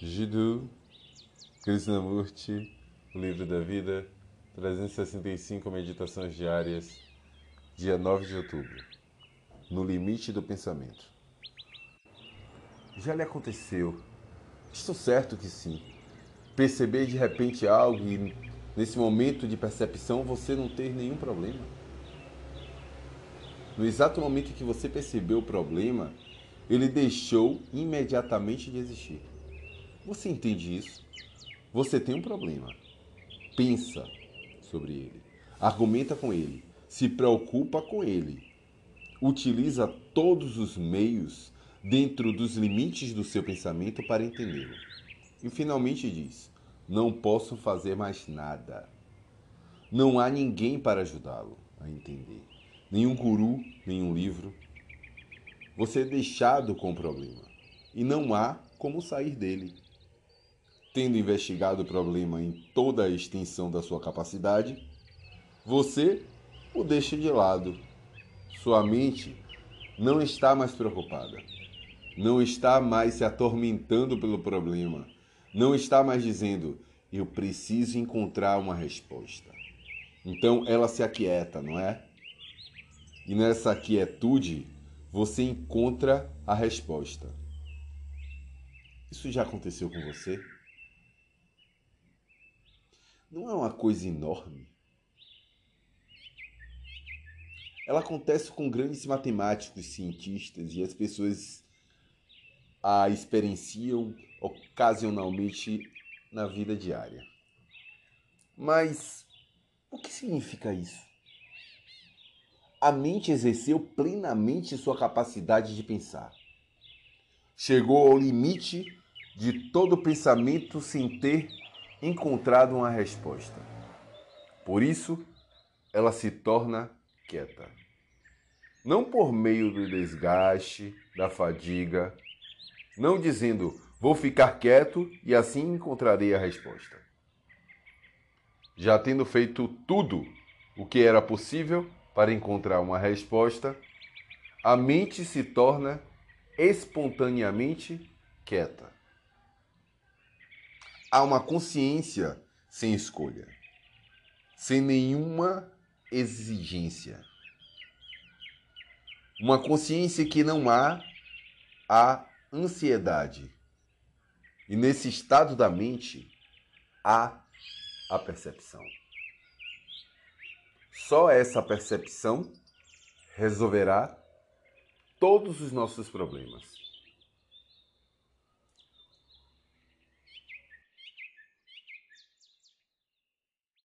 Jiddu Krishnamurti, o livro da vida, 365 meditações diárias, dia 9 de outubro. No limite do pensamento. Já lhe aconteceu? Estou certo que sim. Perceber de repente algo e nesse momento de percepção você não ter nenhum problema. No exato momento que você percebeu o problema, ele deixou imediatamente de existir. Você entende isso? Você tem um problema. Pensa sobre ele. Argumenta com ele. Se preocupa com ele. Utiliza todos os meios dentro dos limites do seu pensamento para entendê-lo. E finalmente diz: Não posso fazer mais nada. Não há ninguém para ajudá-lo a entender. Nenhum guru, nenhum livro. Você é deixado com o problema. E não há como sair dele tendo investigado o problema em toda a extensão da sua capacidade, você o deixa de lado. Sua mente não está mais preocupada, não está mais se atormentando pelo problema, não está mais dizendo eu preciso encontrar uma resposta. Então ela se aquieta, não é? E nessa quietude você encontra a resposta. Isso já aconteceu com você? Não é uma coisa enorme. Ela acontece com grandes matemáticos, cientistas e as pessoas a experienciam ocasionalmente na vida diária. Mas o que significa isso? A mente exerceu plenamente sua capacidade de pensar. Chegou ao limite de todo pensamento sem ter encontrado uma resposta. Por isso, ela se torna quieta. Não por meio do desgaste, da fadiga, não dizendo vou ficar quieto e assim encontrarei a resposta. Já tendo feito tudo o que era possível para encontrar uma resposta, a mente se torna espontaneamente quieta há uma consciência sem escolha, sem nenhuma exigência. Uma consciência que não há a ansiedade. E nesse estado da mente há a percepção. Só essa percepção resolverá todos os nossos problemas.